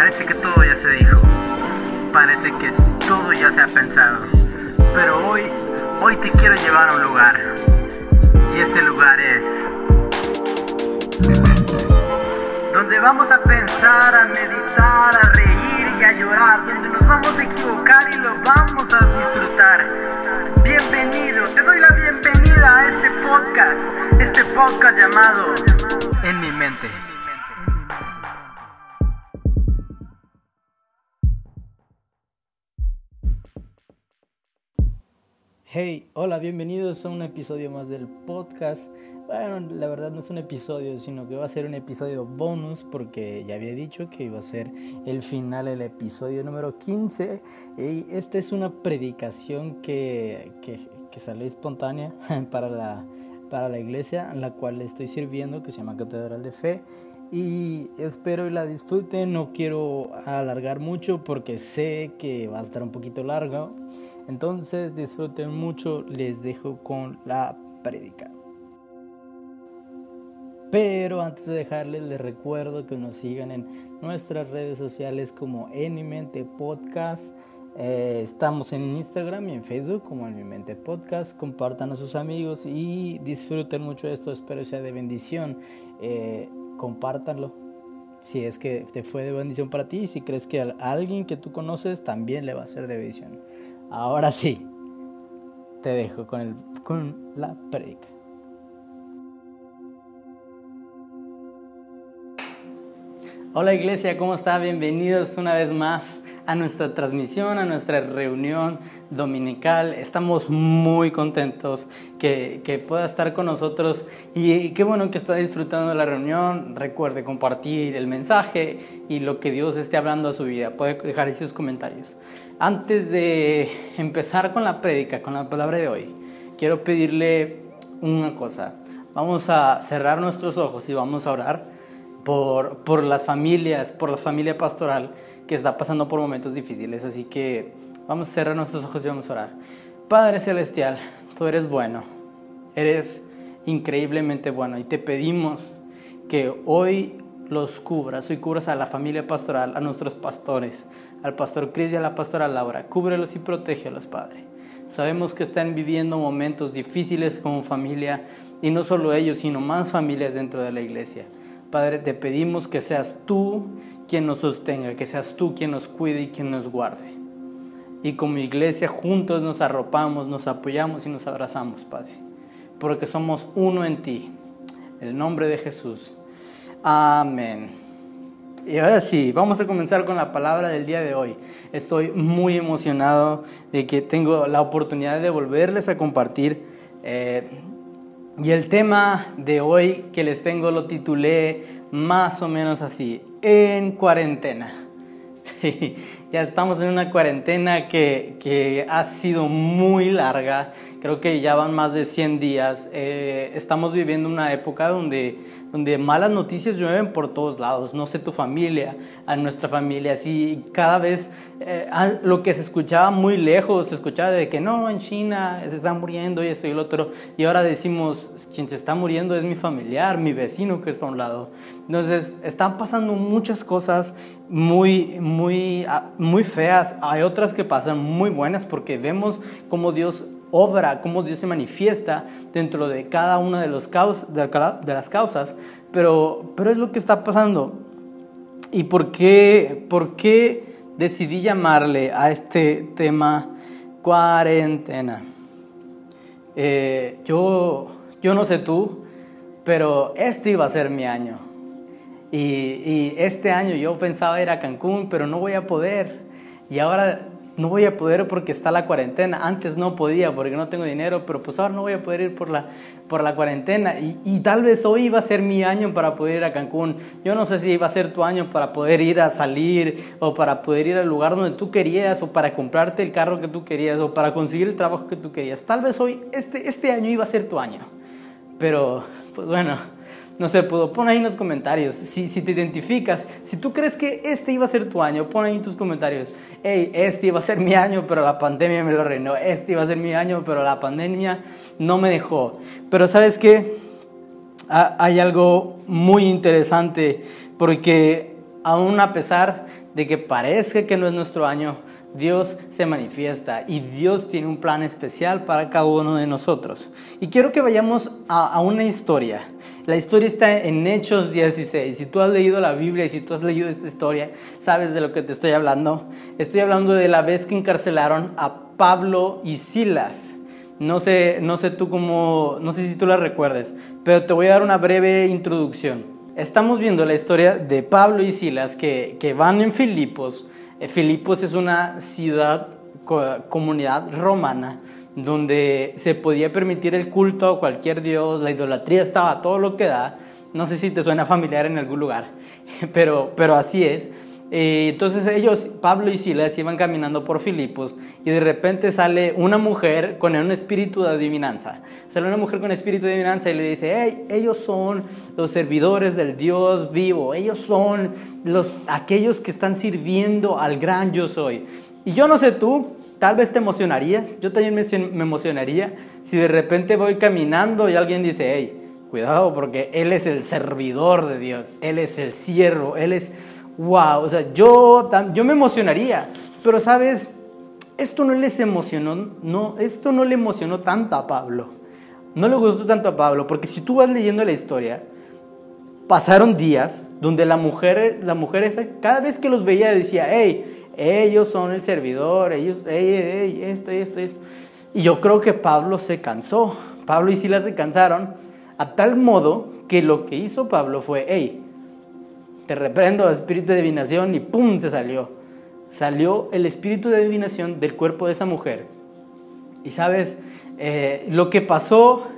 Parece que todo ya se dijo. Parece que todo ya se ha pensado. Pero hoy, hoy te quiero llevar a un lugar. Y ese lugar es... Donde vamos a pensar, a meditar, a reír y a llorar. Donde nos vamos a equivocar y lo vamos a disfrutar. Bienvenido, te doy la bienvenida a este podcast. Este podcast llamado En mi mente. Hey, hola, bienvenidos a un episodio más del podcast. Bueno, la verdad no es un episodio, sino que va a ser un episodio bonus porque ya había dicho que iba a ser el final del episodio número 15. Y esta es una predicación que, que, que salió espontánea para la, para la iglesia en la cual estoy sirviendo, que se llama Catedral de Fe. Y espero y la disfruten. No quiero alargar mucho porque sé que va a estar un poquito largo. Entonces disfruten mucho, les dejo con la prédica. Pero antes de dejarles, les recuerdo que nos sigan en nuestras redes sociales como En Mi Podcast. Eh, estamos en Instagram y en Facebook como En Mi Mente Podcast. Compartan a sus amigos y disfruten mucho esto. Espero sea de bendición. Eh, compártanlo. Si es que te fue de bendición para ti, si crees que a alguien que tú conoces también le va a ser de bendición. Ahora sí, te dejo con, el, con la predica. Hola iglesia, ¿cómo está? Bienvenidos una vez más a nuestra transmisión, a nuestra reunión dominical. Estamos muy contentos que, que pueda estar con nosotros y, qué bueno que está disfrutando de la reunión. Recuerde compartir el mensaje y lo que Dios esté hablando a su vida. Puede dejar ahí sus comentarios. Antes de empezar con la prédica, con la palabra de hoy, quiero pedirle una cosa. Vamos a cerrar nuestros ojos y vamos a orar por, por las familias, por la familia pastoral que está pasando por momentos difíciles. Así que vamos a cerrar nuestros ojos y vamos a orar. Padre Celestial, tú eres bueno, eres increíblemente bueno y te pedimos que hoy los cubras, hoy cubras a la familia pastoral, a nuestros pastores, al pastor Cris y a la pastora Laura. Cúbrelos y protégelos, Padre. Sabemos que están viviendo momentos difíciles como familia y no solo ellos, sino más familias dentro de la iglesia. Padre, te pedimos que seas tú quien nos sostenga, que seas tú quien nos cuide y quien nos guarde. Y como iglesia juntos nos arropamos, nos apoyamos y nos abrazamos, Padre, porque somos uno en ti. En el nombre de Jesús. Amén. Y ahora sí, vamos a comenzar con la palabra del día de hoy. Estoy muy emocionado de que tengo la oportunidad de volverles a compartir. Eh, y el tema de hoy que les tengo lo titulé más o menos así, en cuarentena. ya estamos en una cuarentena que, que, ha sido muy larga, creo que ya van más de 100 días. Eh, estamos viviendo una época donde donde malas noticias llueven por todos lados. No sé tu familia, a nuestra familia, así cada vez eh, lo que se escuchaba muy lejos, se escuchaba de que no, en China se está muriendo y esto y el otro. Y ahora decimos, quien se está muriendo es mi familiar, mi vecino que está a un lado. Entonces, están pasando muchas cosas muy, muy, ah, muy feas. Hay otras que pasan muy buenas porque vemos cómo Dios obra, cómo Dios se manifiesta dentro de cada una de, los de las causas, pero, pero es lo que está pasando. ¿Y por qué, por qué decidí llamarle a este tema cuarentena? Eh, yo, yo no sé tú, pero este iba a ser mi año. Y, y este año yo pensaba ir a Cancún, pero no voy a poder. Y ahora no voy a poder porque está la cuarentena. Antes no podía porque no tengo dinero, pero pues ahora no voy a poder ir por la, por la cuarentena. Y, tal vez hoy iba a ser mi año para poder ir a Cancún. Yo no sé si iba a ser tu año para poder ir a salir o para poder ir al lugar donde tú querías o para comprarte el carro que tú querías o para conseguir el trabajo que tú querías. Tal vez hoy, este, este año iba a ser tu año. Pero, pues bueno no se pudo. Pon ahí en los comentarios si, si te identificas. Si tú crees que este iba a ser tu año, pon ahí en tus comentarios. Hey, este iba a ser mi año, pero la pandemia me lo reinó. Este iba a ser mi año, pero la pandemia no me dejó. Pero sabes qué? Hay algo muy interesante porque aún a pesar de que parezca que no es nuestro año, Dios se manifiesta y Dios tiene un plan especial para cada uno de nosotros. Y quiero que vayamos a, una historia. La historia está en Hechos 16. Si tú has leído la Biblia y si tú has leído esta historia, sabes de lo que te estoy hablando. Estoy hablando de la vez que encarcelaron a Pablo y Silas. No sé, no sé tú cómo, no sé si tú la recuerdes, pero te voy a dar una breve introducción. Estamos viendo la historia de Pablo y Silas que, que van en Filipos eh, Filipos es una ciudad, comunidad romana, donde se podía permitir el culto a cualquier dios, la idolatría estaba todo lo que da. No sé si te suena familiar en algún lugar, pero, pero así es. Eh, entonces ellos, Pablo y Silas, iban caminando por Filipos y de repente sale una mujer con un espíritu de adivinanza. Sale una mujer con espíritu de adivinanza y le dice, hey, ellos son los servidores del Dios vivo, ellos son los, aquellos que están sirviendo al gran yo soy. Y yo no sé tú, tal vez te emocionarías, yo también me, emocionaría si de repente voy caminando y alguien dice, hey, cuidado porque Él es el servidor de Dios, Él es el siervo, Él es wow, o sea, yo, yo me emocionaría, pero sabes, esto no les emocionó, no, esto no le emocionó tanto a Pablo, no le gustó tanto a Pablo, porque si tú vas leyendo la historia, pasaron días donde la mujer, la mujer esa, cada vez que los veía decía, hey, ellos son el servidor, ellos, hey, hey, esto, esto, esto. Y yo creo que Pablo se cansó, Pablo y Silas se cansaron, a tal modo que lo que hizo Pablo fue, hey, te reprendo espíritu de adivinación y ¡pum! se salió. Salió el espíritu de adivinación del cuerpo de esa mujer. Y sabes, eh, lo que pasó,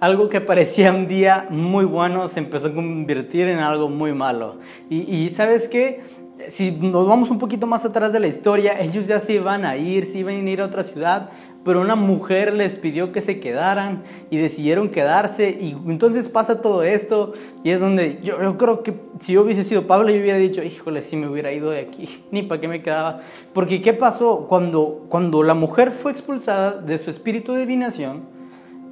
algo que parecía un día muy bueno, se empezó a convertir en algo muy malo. Y, y sabes qué, si nos vamos un poquito más atrás de la historia, ellos ya se iban a ir, se iban a ir a otra ciudad, pero una mujer les pidió que se quedaran y decidieron quedarse y entonces pasa todo esto y es donde yo, yo creo que si yo hubiese sido Pablo yo hubiera dicho, híjole, si me hubiera ido de aquí, ni para qué me quedaba. Porque ¿qué pasó? Cuando, cuando la mujer fue expulsada de su espíritu de divinación,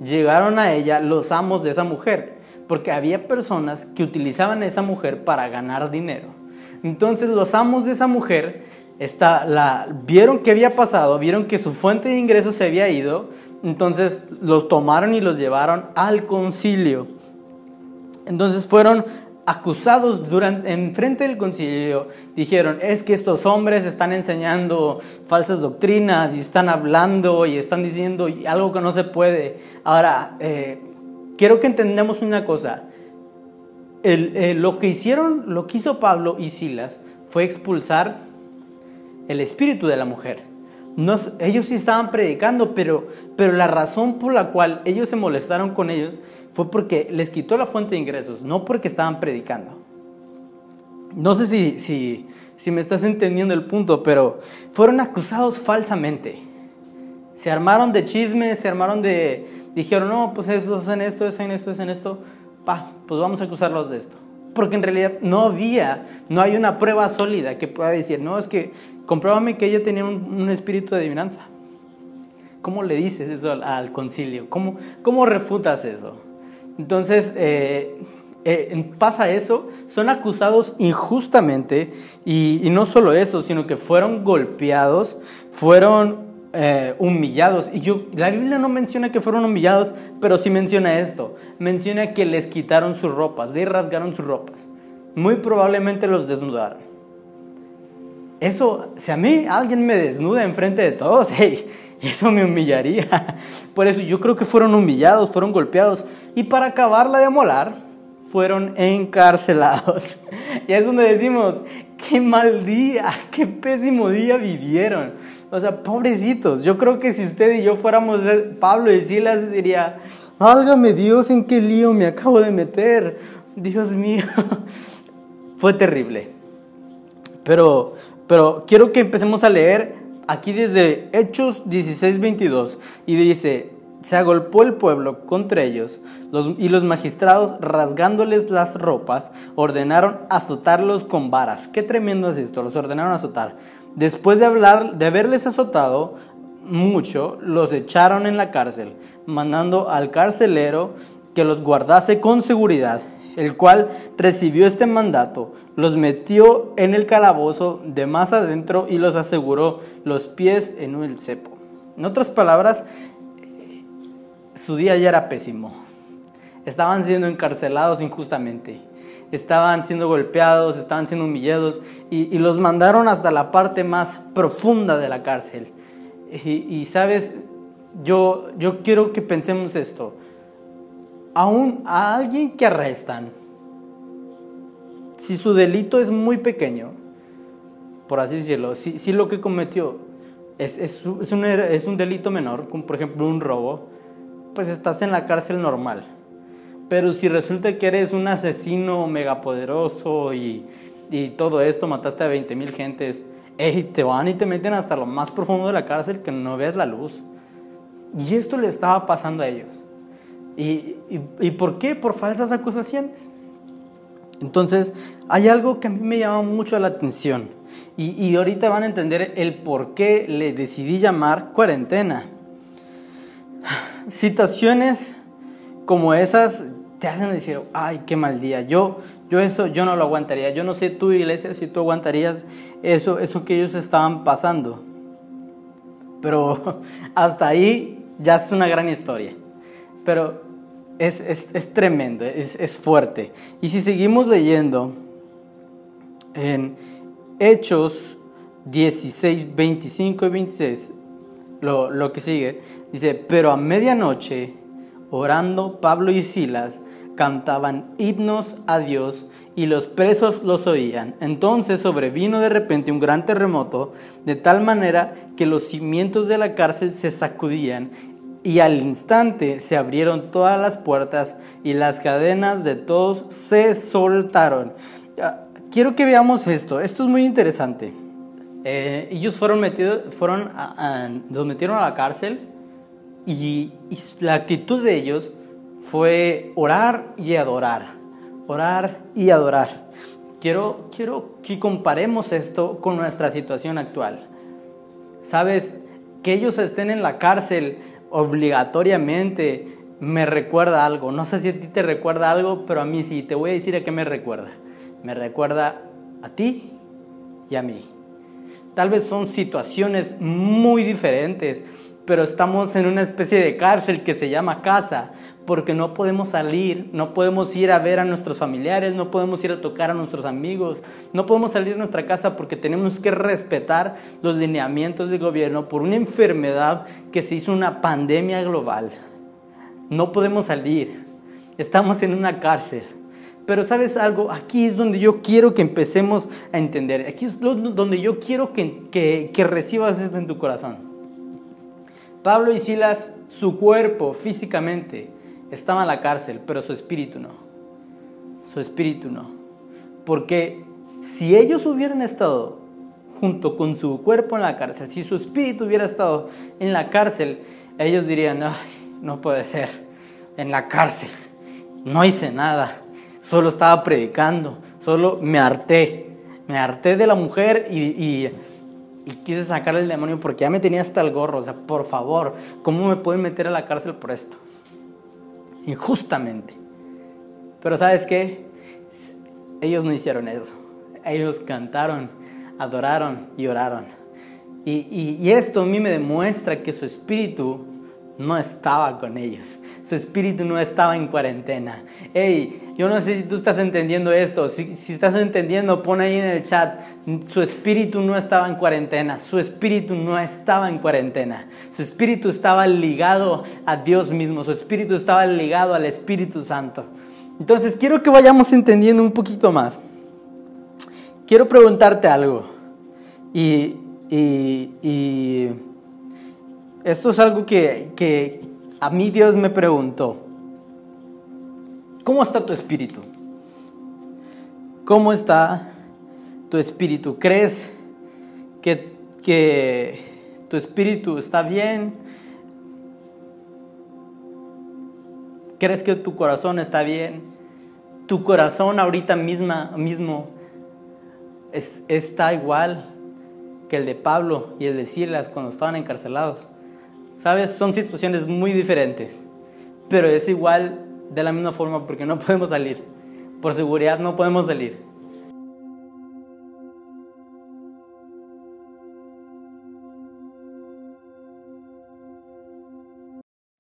llegaron a ella los amos de esa mujer, porque había personas que utilizaban a esa mujer para ganar dinero. Entonces los amos de esa mujer la, vieron qué había pasado, vieron que su fuente de ingresos se había ido, entonces los tomaron y los llevaron al concilio. Entonces fueron acusados durante, en frente del concilio, dijeron, es que estos hombres están enseñando falsas doctrinas y están hablando y están diciendo algo que no se puede. Ahora, eh, quiero que entendamos una cosa. Eh, lo que hicieron, lo que hizo Pablo y Silas fue expulsar el espíritu de la mujer. ellos sí estaban predicando, pero, la razón por la cual ellos se molestaron con ellos fue porque les quitó la fuente de ingresos, no porque estaban predicando. No sé si, me estás entendiendo el punto, pero fueron acusados falsamente. Se armaron de chismes, se armaron de... Dijeron, no, pues estos hacen esto, hacen esto, hacen esto. Pa, pues vamos a acusarlos de esto. Porque en realidad no había, no hay una prueba sólida que pueda decir, no, es que compruébame que ella tenía un, espíritu de adivinanza. ¿Cómo le dices eso al, concilio? ¿Cómo, ¿Cómo, refutas eso? Entonces, eh, eh, pasa eso, son acusados injustamente y, y, no solo eso, sino que fueron golpeados, fueron eh, humillados. Y yo, la Biblia no menciona que fueron humillados, pero sí menciona esto. Menciona que les quitaron sus ropas, les rasgaron sus ropas. Muy probablemente los desnudaron. Eso, si a mí alguien me desnuda enfrente de todos, hey, eso me humillaría. Por eso yo creo que fueron humillados, fueron golpeados. Y para acabarla de amolar, fueron encarcelados. Y es donde decimos, qué mal día, qué pésimo día vivieron. O sea, pobrecitos. Yo creo que si usted y yo fuéramos Pablo y Silas, diría, álgame Dios, ¿en qué lío me acabo de meter? Dios mío. Fue terrible. Pero, pero quiero que empecemos a leer aquí desde Hechos 16, 22. Y dice, se agolpó el pueblo contra ellos y los magistrados, rasgándoles las ropas, ordenaron azotarlos con varas. Qué tremendo es esto, los ordenaron azotar. Después de, hablar, de haberles azotado mucho, los echaron en la cárcel, mandando al carcelero que los guardase con seguridad. el cual recibió este mandato, los metió en el calabozo de más adentro y los aseguró los pies en un cepo. En otras palabras, su día ya era pésimo. Estaban siendo encarcelados injustamente, estaban siendo golpeados, estaban siendo humillados y, los mandaron hasta la parte más profunda de la cárcel. Y, sabes, yo, yo quiero que pensemos esto. Aún a alguien que arrestan, si su delito es muy pequeño, por así decirlo, si, si lo que cometió es, es, es, un, es un delito menor, como por ejemplo un robo, pues estás en la cárcel normal. Pero si resulta que eres un asesino megapoderoso y, y todo esto, mataste a 20 mil gentes, y te van y te meten hasta lo más profundo de la cárcel que no veas la luz. Y esto le estaba pasando a ellos. ¿Y, y, por qué? Por falsas acusaciones. Entonces, hay algo que a mí me llama mucho la atención. Y, y ahorita van a entender el por qué le decidí llamar cuarentena. Situaciones como esas te hacen decir, ay, qué mal día. Yo, yo eso, yo no lo aguantaría. Yo no sé tú, iglesia, si tú aguantarías eso, eso que ellos estaban pasando. Pero hasta ahí ya es una gran historia. Pero es, es, es tremendo, es, es fuerte. Y si seguimos leyendo en Hechos 16, 25 y 26, lo, lo que sigue, dice, pero a medianoche, orando Pablo y Silas, cantaban himnos a Dios y los presos los oían. Entonces sobrevino de repente un gran terremoto, de tal manera que los cimientos de la cárcel se sacudían y al instante se abrieron todas las puertas y las cadenas de todos se soltaron. Ah, quiero que veamos esto, esto es muy interesante. Eh, ellos fueron metidos, fueron los metieron a la cárcel y, la actitud de ellos fue orar y adorar, orar y adorar. Quiero, quiero que comparemos esto con nuestra situación actual. Sabes, que ellos estén en la cárcel obligatoriamente me recuerda algo. No sé si a ti te recuerda algo, pero a mí sí. Te voy a decir a qué me recuerda. Me recuerda a ti y a mí. Tal vez son situaciones muy diferentes, pero estamos en una especie de cárcel que se llama casa, porque no podemos salir, no podemos ir a ver a nuestros familiares, no podemos ir a tocar a nuestros amigos, no podemos salir de nuestra casa porque tenemos que respetar los lineamientos del gobierno por una enfermedad que se hizo una pandemia global. No podemos salir, estamos en una cárcel. Pero sabes algo, aquí es donde yo quiero que empecemos a entender, aquí es donde yo quiero que, que, recibas esto en tu corazón. Pablo y Silas, su cuerpo físicamente, estaba en la cárcel, pero su espíritu no. Su espíritu no. Porque si ellos hubieran estado junto con su cuerpo en la cárcel, si su espíritu hubiera estado en la cárcel, ellos dirían, Ay, no puede ser, en la cárcel, no hice nada, solo estaba predicando, solo me harté, me harté de la mujer y, y, y quise sacar el demonio porque ya me tenía hasta el gorro, o sea, por favor, ¿cómo me pueden meter a la cárcel por esto? injustamente. Pero sabes qué? Ellos no hicieron eso. Ellos cantaron, adoraron y oraron. Y, y, esto a mí me demuestra que su espíritu no estaba con ellos. Su espíritu no estaba en cuarentena. Hey, yo no sé si tú estás entendiendo esto. Si, estás entendiendo, pon ahí en el chat. Su espíritu no estaba en cuarentena. Su espíritu no estaba en cuarentena. Su espíritu estaba ligado a Dios mismo. Su espíritu estaba ligado al Espíritu Santo. Entonces quiero que vayamos entendiendo un poquito más. Quiero preguntarte algo. Y esto es algo que, que a mí Dios me preguntó. ¿Cómo está tu espíritu? ¿Cómo está tu espíritu? ¿Crees que, que tu espíritu está bien? ¿Crees que tu corazón está bien? ¿Tu corazón ahorita misma, mismo es, está igual que el de Pablo y el de Silas cuando estaban encarcelados? ¿Sabes? Son situaciones muy diferentes, pero es igual de la misma forma porque no podemos salir, Por seguridad no podemos salir.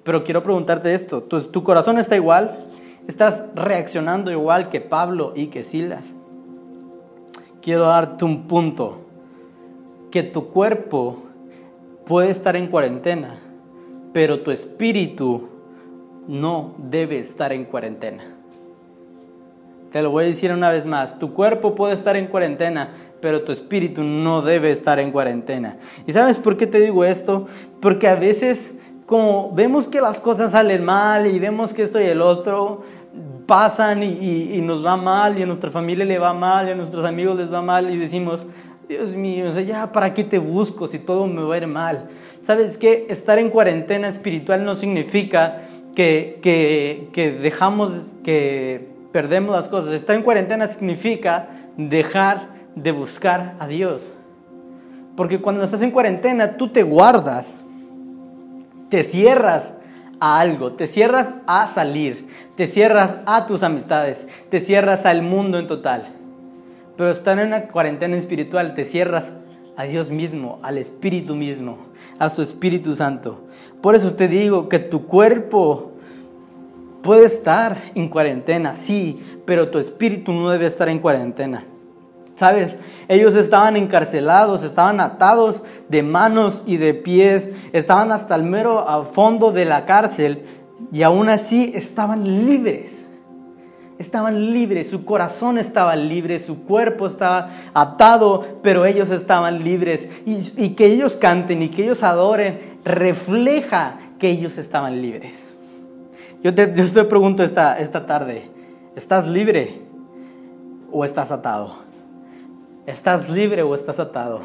Pero quiero preguntarte esto, ¿tu, corazón está igual? ¿Estás reaccionando igual que Pablo y que Silas? Quiero darte un punto, que tu cuerpo puede estar en cuarentena, pero tu espíritu no debe estar en cuarentena. Te lo voy a decir una vez más, tu cuerpo puede estar en cuarentena, pero tu espíritu no debe estar en cuarentena. ¿Y sabes por qué te digo esto? Porque a veces como vemos que las cosas salen mal y vemos que esto y el otro pasan y, nos va mal y a nuestra familia le va mal y a nuestros amigos les va mal y decimos, Dios mío, o ya para qué te busco si todo me va a ir mal. ¿Sabes qué? Estar en cuarentena espiritual no significa que, dejamos, que perdemos las cosas. Estar en cuarentena significa dejar de buscar a Dios. Porque cuando estás en cuarentena, tú te guardas te cierras a algo, te cierras a salir, te cierras a tus amistades, te cierras al mundo en total. Pero estar en una cuarentena espiritual, te cierras a Dios mismo, al Espíritu mismo, a su Espíritu Santo. Por eso te digo que tu cuerpo puede estar en cuarentena, sí, pero tu espíritu no debe estar en cuarentena. ¿Sabes? Ellos estaban encarcelados, estaban atados de manos y de pies, estaban hasta el mero fondo de la cárcel y aún así estaban libres. Estaban libres, su corazón estaba libre, su cuerpo estaba atado, pero ellos estaban libres. Y, que ellos canten y que ellos adoren refleja que ellos estaban libres. Yo te, yo te pregunto esta, esta tarde, ¿estás libre o estás atado? ¿Estás libre o estás atado?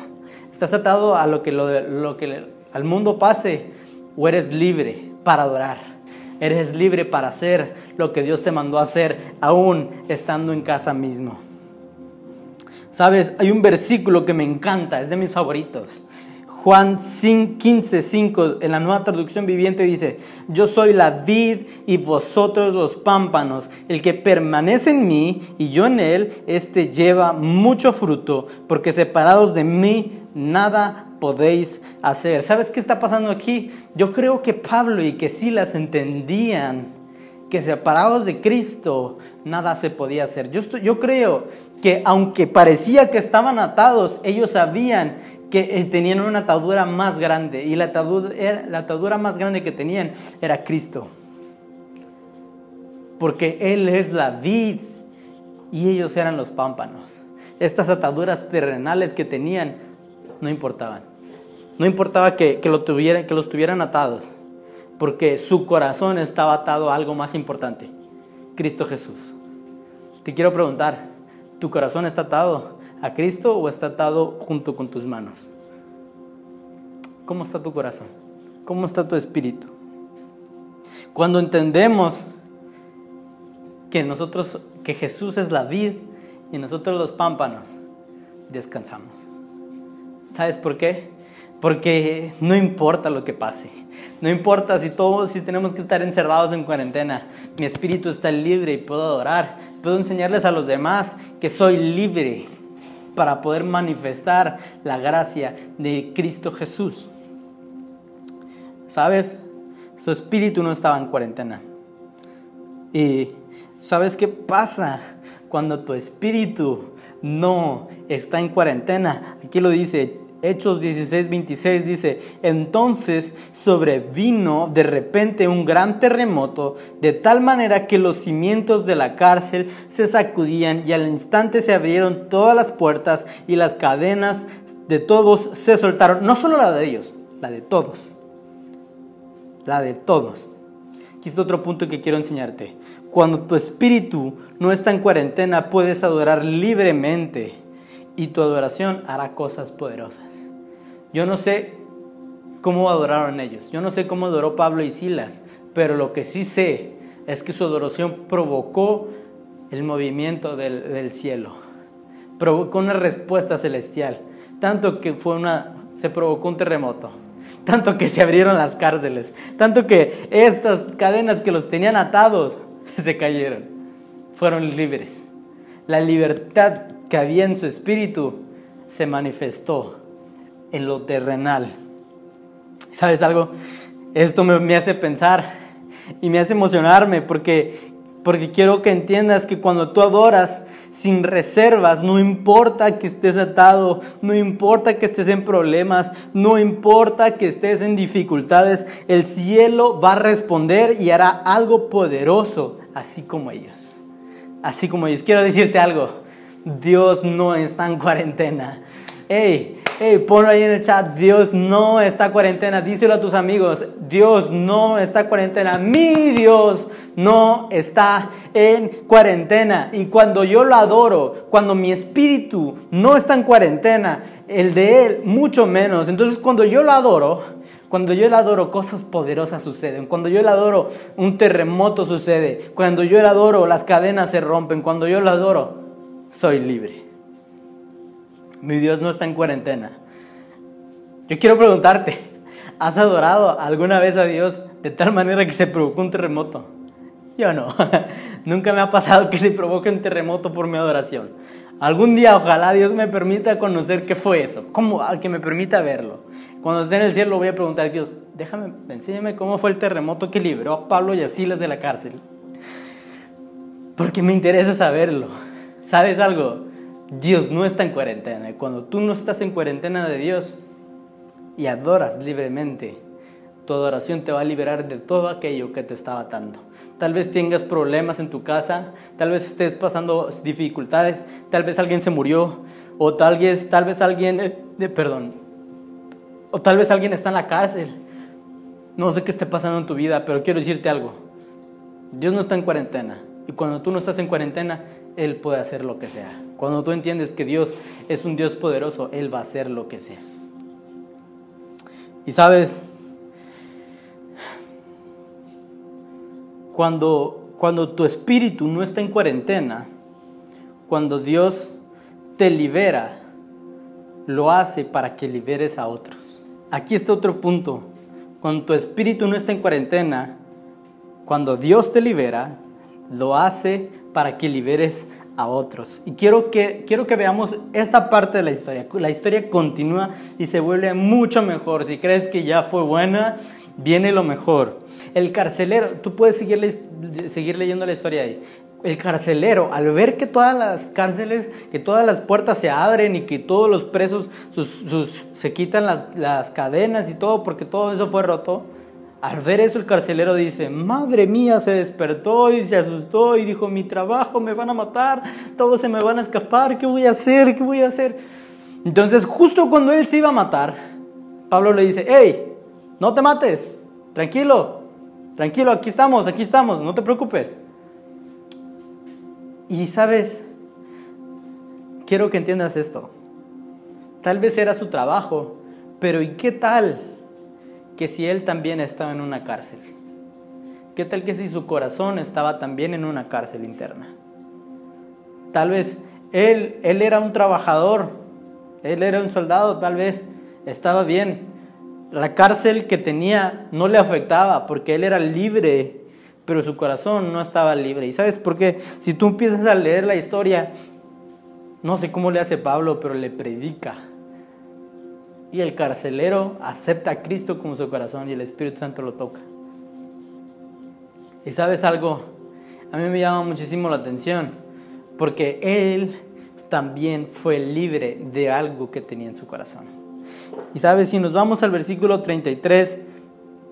¿Estás atado a lo que, lo, que al mundo pase o eres libre para adorar? Eres libre para hacer lo que Dios te mandó a hacer aún estando en casa mismo. Sabes, hay un versículo que me encanta, es de mis favoritos. Juan 15, 5 en la nueva traducción viviente dice, yo soy la vid y vosotros los pámpanos. El que permanece en mí y yo en él, este lleva mucho fruto, porque separados de mí nada podéis hacer. ¿Sabes qué está pasando aquí? Yo creo que Pablo y que Silas entendían que separados de Cristo nada se podía hacer. Yo, yo creo que aunque parecía que estaban atados, ellos sabían que tenían una atadura más grande y la atadura, la atadura más grande que tenían era Cristo. Porque Él es la vid y ellos eran los pámpanos. Estas ataduras terrenales que tenían no importaban. No importaba que, lo tuvieran, que los tuvieran atados, porque su corazón estaba atado a algo más importante, Cristo Jesús. Te quiero preguntar, ¿tu corazón está atado a Cristo o está atado junto con tus manos? ¿Cómo está tu corazón? ¿Cómo está tu espíritu? Cuando entendemos que nosotros, que Jesús es la vid y nosotros los pámpanos, descansamos. ¿Sabes por qué? Porque no importa lo que pase. No importa si todos, si tenemos que estar encerrados en cuarentena. Mi espíritu está libre y puedo adorar. Puedo enseñarles a los demás que soy libre para poder manifestar la gracia de Cristo Jesús. ¿Sabes? Su espíritu no estaba en cuarentena. Y ¿sabes qué pasa cuando tu espíritu no está en cuarentena? Aquí lo dice Hechos 16, 26 dice, entonces sobrevino de repente un gran terremoto, de tal manera que los cimientos de la cárcel se sacudían y al instante se abrieron todas las puertas y las cadenas de todos se soltaron, no solo la de ellos, la de todos, la de todos. Aquí está otro punto que quiero enseñarte. Cuando tu espíritu no está en cuarentena, puedes adorar libremente y tu adoración hará cosas poderosas. Yo no sé cómo adoraron ellos, yo no sé cómo adoró Pablo y Silas, pero lo que sí sé es que su adoración provocó el movimiento del, cielo, provocó una respuesta celestial, tanto que fue una, se provocó un terremoto, tanto que se abrieron las cárceles, tanto que estas cadenas que los tenían atados se cayeron, fueron libres. la libertad que había en su espíritu se manifestó en lo terrenal. ¿Sabes algo? Esto me, hace pensar y me hace emocionarme porque, porque quiero que entiendas que cuando tú adoras sin reservas, no importa que estés atado, no importa que estés en problemas, no importa que estés en dificultades, el cielo va a responder y hará algo poderoso, así como ellos. Así como ellos. Quiero decirte algo, Dios no está en cuarentena. Hey, hey, ponlo ahí en el chat. Dios no está cuarentena. Díselo a tus amigos. Dios no está cuarentena. Mi Dios no está en cuarentena. Y cuando yo lo adoro, cuando mi espíritu no está en cuarentena, el de Él mucho menos. Entonces cuando yo lo adoro, cuando yo lo adoro, cosas poderosas suceden. Cuando yo lo adoro, un terremoto sucede. Cuando yo lo adoro, las cadenas se rompen. Cuando yo lo adoro, soy libre. Mi Dios no está en cuarentena. Yo quiero preguntarte, ¿has adorado alguna vez a Dios de tal manera que se provocó un terremoto? Yo no. Nunca me ha pasado que se provoque un terremoto por mi adoración. Algún día ojalá Dios me permita conocer qué fue eso, cómo, que me permita verlo. Cuando esté en el cielo voy a preguntar a Dios, déjame, enséñame cómo fue el terremoto que libró a Pablo y a Silas de la cárcel. Porque me interesa saberlo. ¿Sabes algo? Dios no está en cuarentena. Y cuando tú no estás en cuarentena de Dios y adoras libremente, tu adoración te va a liberar de todo aquello que te estaba atando. Tal vez tengas problemas en tu casa, tal vez estés pasando dificultades, tal vez alguien se murió, o tal vez, tal vez alguien, eh, perdón, o tal vez alguien está en la cárcel. No sé qué esté pasando en tu vida, pero quiero decirte algo. Dios no está en cuarentena. Y cuando tú no estás en cuarentena, Él puede hacer lo que sea. Cuando tú entiendes que Dios es un Dios poderoso, Él va a hacer lo que sea. Y sabes, cuando, cuando tu espíritu no está en cuarentena, cuando Dios te libera, lo hace para que liberes a otros. Aquí está otro punto. Cuando tu espíritu no está en cuarentena, cuando Dios te libera, lo hace para que liberes a otros. Y quiero que, quiero que veamos esta parte de la historia. La historia continúa y se vuelve mucho mejor. Si crees que ya fue buena, viene lo mejor. El carcelero, tú puedes seguir, seguir leyendo la historia ahí. El carcelero, al ver que todas las cárceles, que todas las puertas se abren y que todos los presos se quitan las, las cadenas y todo, porque todo eso fue roto, al ver eso el carcelero dice, madre mía, se despertó y se asustó y dijo, mi trabajo, me van a matar, todos se me van a escapar, ¿qué voy a hacer? ¿Qué voy a hacer? Entonces justo cuando él se iba a matar, Pablo le dice, hey, no te mates, tranquilo, tranquilo, aquí estamos, aquí estamos, no te preocupes. Y sabes, quiero que entiendas esto. Tal vez era su trabajo, pero ¿y qué tal? Que si él también estaba en una cárcel? ¿Qué tal que si su corazón estaba también en una cárcel interna? Tal vez él, él era un trabajador, él era un soldado, tal vez estaba bien. La cárcel que tenía no le afectaba porque él era libre, pero su corazón no estaba libre. ¿Y sabes por qué? Si tú empiezas a leer la historia, no sé cómo le hace Pablo, pero le predica y el carcelero acepta a Cristo como su corazón y el Espíritu Santo lo toca. Y sabes algo, a mí me llama muchísimo la atención, porque él también fue libre de algo que tenía en su corazón. Y sabes, si nos vamos al versículo 33,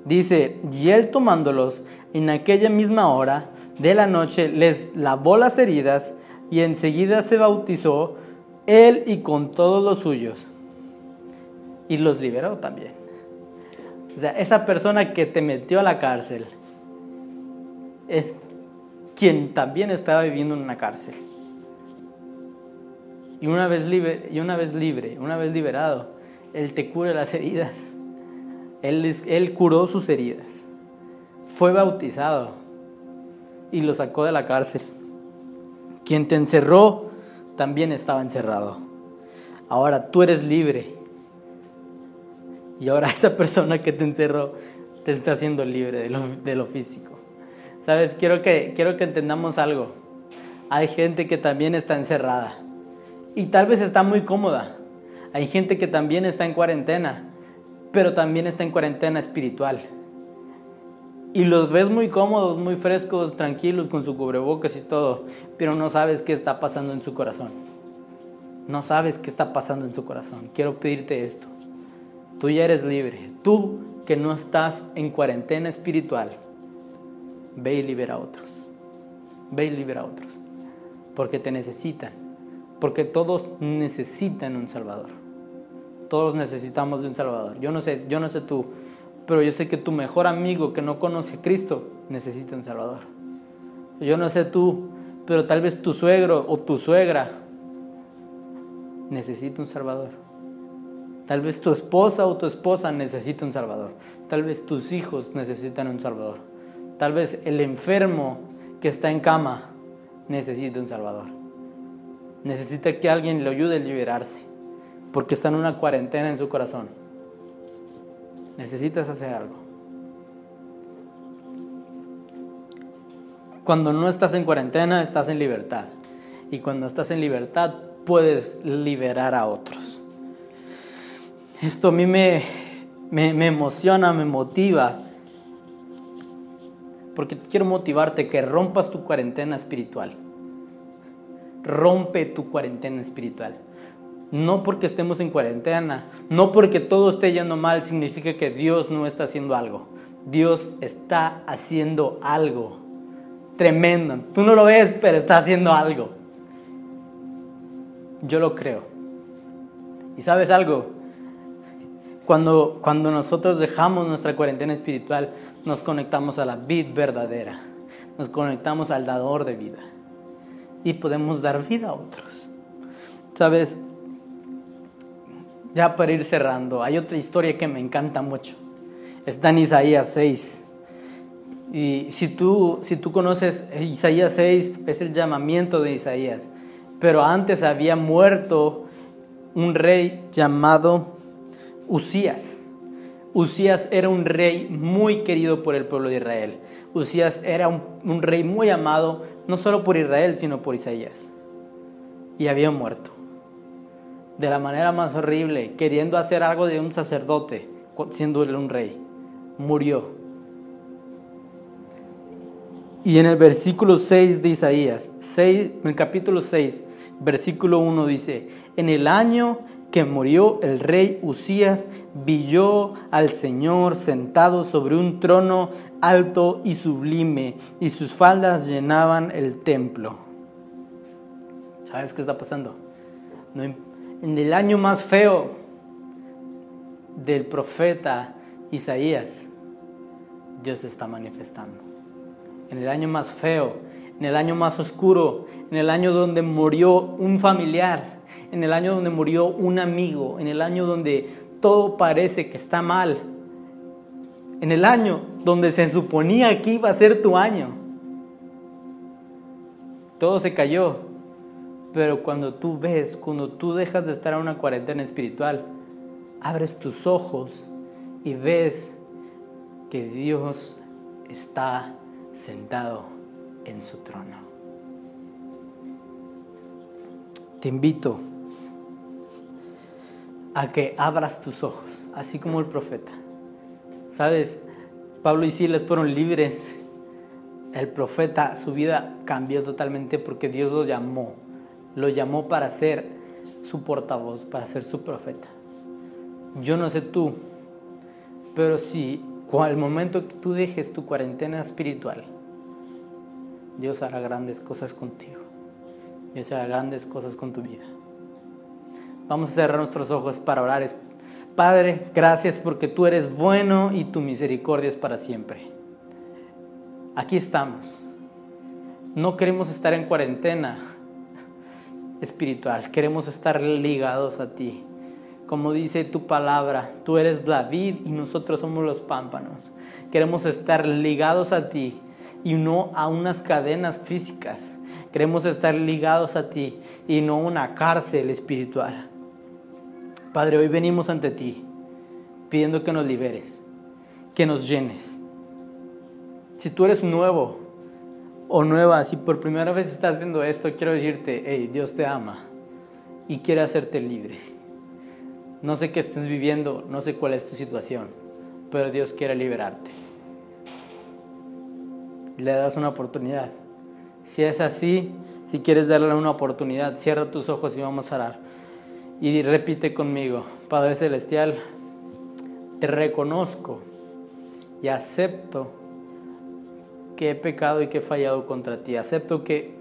dice, y él tomándolos en aquella misma hora de la noche, les lavó las heridas y enseguida se bautizó él y con todos los suyos y los liberó también. O sea, esa persona que te metió a la cárcel es quien también estaba viviendo en una cárcel. Y una vez libre, y una vez libre, una vez liberado, Él te cura las heridas. Él, él curó sus heridas. Fue bautizado y lo sacó de la cárcel. Quien te encerró también estaba encerrado. Ahora tú eres libre y ahora esa persona que te encerró te está haciendo libre de lo, físico. Sabes, quiero que, quiero que entendamos algo. hay gente que también está encerrada y tal vez está muy cómoda. Hay gente que también está en cuarentena, pero también está en cuarentena espiritual. Y los ves muy cómodos, muy frescos, tranquilos, con su cubrebocas y todo, pero no sabes qué está pasando en su corazón. No sabes qué está pasando en su corazón. Quiero pedirte esto. Tú ya eres libre. Tú que no estás en cuarentena espiritual, ve y libera a otros. Ve y libera a otros. Porque te necesitan. Porque todos necesitan un Salvador. Todos necesitamos de un Salvador. Yo no sé, yo no sé tú, pero yo sé que tu mejor amigo que no conoce a Cristo necesita un Salvador. Yo no sé tú, pero tal vez tu suegro o tu suegra necesita un Salvador. Tal vez tu esposa o tu esposa necesita un Salvador. Tal vez tus hijos necesitan un Salvador. Tal vez el enfermo que está en cama necesita un Salvador. Necesita que alguien le ayude a liberarse porque está en una cuarentena en su corazón necesitas hacer algo. Cuando no estás en cuarentena, estás en libertad. Y cuando estás en libertad, puedes liberar a otros. Esto a mí me, me, emociona, me motiva. Porque quiero motivarte que rompas tu cuarentena espiritual. Rompe tu cuarentena espiritual. No porque estemos en cuarentena, no porque todo esté yendo mal, significa que Dios no está haciendo algo. Dios está haciendo algo tremendo. Tú no lo ves, pero está haciendo algo. Yo lo creo. ¿Y sabes algo? Cuando, cuando nosotros dejamos nuestra cuarentena espiritual, nos conectamos a la vida verdadera. Nos conectamos al dador de vida. Y podemos dar vida a otros. ¿Sabes? ya para ir cerrando, hay otra historia que me encanta mucho. Está en Isaías 6. Y si tú, si tú conoces Isaías 6, es el llamamiento de Isaías. Pero antes había muerto un rey llamado Usías. Usías era un rey muy querido por el pueblo de Israel. Usías era un, rey muy amado, no solo por Israel, sino por Isaías. Y había muerto de la manera más horrible, queriendo hacer algo de un sacerdote, siendo él un rey. Murió. Y en el versículo 6 de Isaías, 6, en el capítulo 6, versículo 1 dice, en el año que murió el rey Usías, vi al Señor sentado sobre un trono alto y sublime, y sus faldas llenaban el templo. ¿Sabes qué está pasando? En el año más feo del profeta Isaías, Dios está manifestando. En el año más feo, en el año más oscuro, en el año donde murió un familiar, en el año donde murió un amigo, en el año donde todo parece que está mal, en el año donde se suponía que iba a ser tu año. Todo se cayó pero cuando tú ves, cuando tú dejas de estar en una cuarentena espiritual, abres tus ojos y ves que Dios está sentado en su trono. Te invito a que abras tus ojos, así como el profeta. Sabes, Pablo y Silas fueron libres. El profeta, su vida cambió totalmente porque Dios los llamó lo llamó para ser su portavoz, para ser su profeta. Yo no sé tú, pero si al momento que tú dejes tu cuarentena espiritual, Dios hará grandes cosas contigo. Dios hará grandes cosas con tu vida. Vamos a cerrar nuestros ojos para orar. Padre, gracias porque tú eres bueno y tu misericordia es para siempre. Aquí estamos. No queremos estar en cuarentena espiritual. Queremos estar ligados a ti. Como dice tu palabra, tú eres la vid y nosotros somos los pámpanos. Queremos estar ligados a ti y no a unas cadenas físicas. Queremos estar ligados a ti y no a una cárcel espiritual. Padre, hoy venimos ante ti pidiendo que nos liberes, que nos llenes. Si tú eres nuevo, o nueva, si por primera vez estás viendo esto, quiero decirte, hey, Dios te ama y quiere hacerte libre. No sé qué estés viviendo, no sé cuál es tu situación, pero Dios quiere liberarte. Le das una oportunidad. Si es así, si quieres darle una oportunidad, cierra tus ojos y vamos a orar. Y repite conmigo, Padre Celestial, te reconozco y acepto que he pecado y que he fallado contra ti. Acepto que,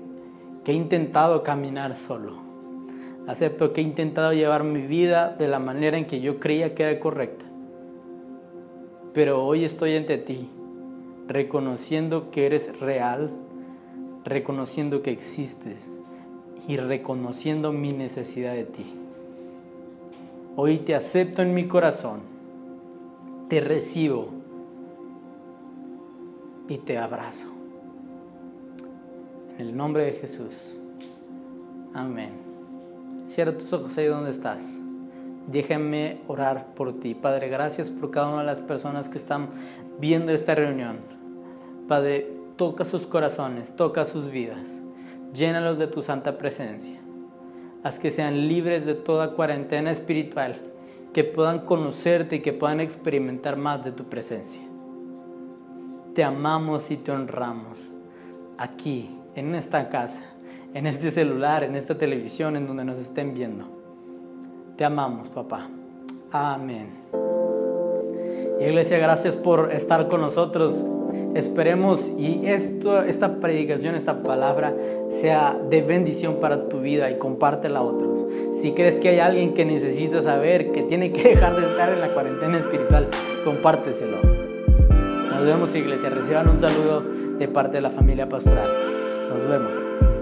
he intentado caminar solo. Acepto que he intentado llevar mi vida de la manera en que yo creía que era correcta. Pero hoy estoy ante ti, reconociendo que eres real, reconociendo que existes y reconociendo mi necesidad de ti. Hoy te acepto en mi corazón, te recibo y te abrazo. En el nombre de Jesús. Amén. Cierra tus ojos ahí donde estás. Déjame orar por ti. Padre, gracias por cada una de las personas que están viendo esta reunión. Padre, toca sus corazones, toca sus vidas. Llénalos de tu santa presencia. Haz que sean libres de toda cuarentena espiritual, que puedan conocerte y que puedan experimentar más de tu presencia te amamos y te honramos aquí, en esta casa, en este celular, en esta televisión, en donde nos estén viendo. Te amamos, papá. Amén. Iglesia, gracias por estar con nosotros. Esperemos y esto, esta predicación, esta palabra sea de bendición para tu vida y compártela a otros. Si crees que hay alguien que necesita saber que tiene que dejar de estar en la cuarentena espiritual, compárteselo. Nos vemos iglesia. Reciban un saludo de parte de la familia pastoral. Nos vemos.